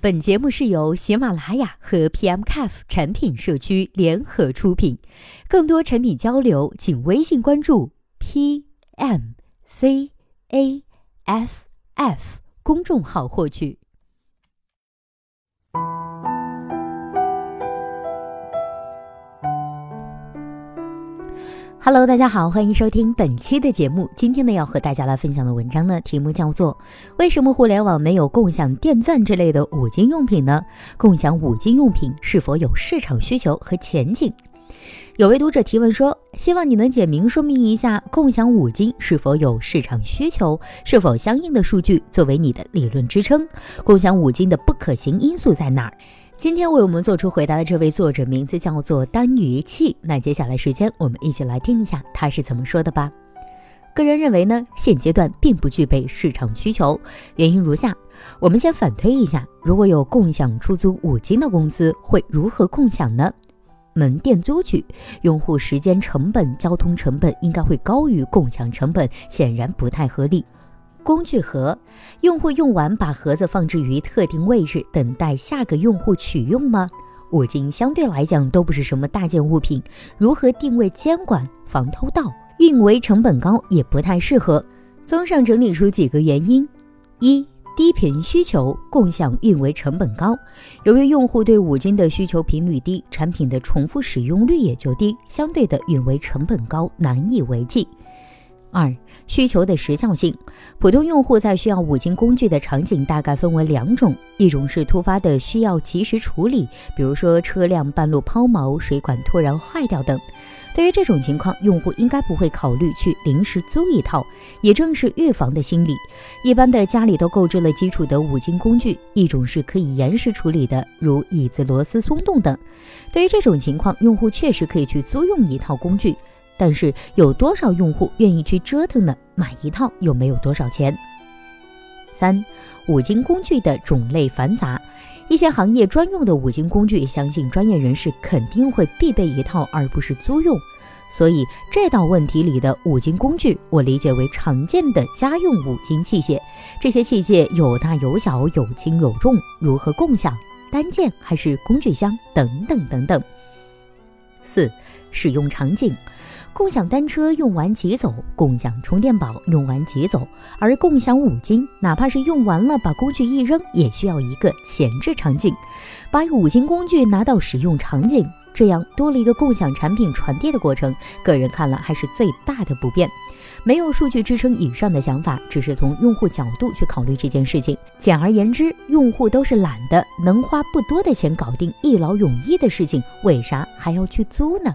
本节目是由喜马拉雅和 PMCAF 产品社区联合出品，更多产品交流，请微信关注 PMCAF F 公众号获取。Hello，大家好，欢迎收听本期的节目。今天呢，要和大家来分享的文章呢，题目叫做《为什么互联网没有共享电钻之类的五金用品呢？共享五金用品是否有市场需求和前景？》有位读者提问说，希望你能简明说明一下，共享五金是否有市场需求，是否相应的数据作为你的理论支撑？共享五金的不可行因素在哪儿？今天为我们做出回答的这位作者名字叫做丹余气。那接下来时间，我们一起来听一下他是怎么说的吧。个人认为呢，现阶段并不具备市场需求，原因如下：我们先反推一下，如果有共享出租五金的公司，会如何共享呢？门店租取，用户时间成本、交通成本应该会高于共享成本，显然不太合理。工具盒，用户用完把盒子放置于特定位置，等待下个用户取用吗？五金相对来讲都不是什么大件物品，如何定位监管防偷盗？运维成本高也不太适合。综上整理出几个原因：一、低频需求，共享运维成本高。由于用户对五金的需求频率低，产品的重复使用率也就低，相对的运维成本高，难以为继。二、需求的时效性，普通用户在需要五金工具的场景大概分为两种，一种是突发的需要及时处理，比如说车辆半路抛锚、水管突然坏掉等。对于这种情况，用户应该不会考虑去临时租一套，也正是预防的心理。一般的家里都购置了基础的五金工具，一种是可以延时处理的，如椅子螺丝松动等。对于这种情况，用户确实可以去租用一套工具。但是有多少用户愿意去折腾呢？买一套又没有多少钱。三、五金工具的种类繁杂，一些行业专用的五金工具，相信专业人士肯定会必备一套，而不是租用。所以这道问题里的五金工具，我理解为常见的家用五金器械。这些器械有大有小，有轻有重，如何共享？单件还是工具箱？等等等等。四、使用场景。共享单车用完即走，共享充电宝用完即走，而共享五金，哪怕是用完了把工具一扔，也需要一个前置场景，把五金工具拿到使用场景，这样多了一个共享产品传递的过程，个人看了还是最大的不便。没有数据支撑以上的想法，只是从用户角度去考虑这件事情。简而言之，用户都是懒的，能花不多的钱搞定一劳永逸的事情，为啥还要去租呢？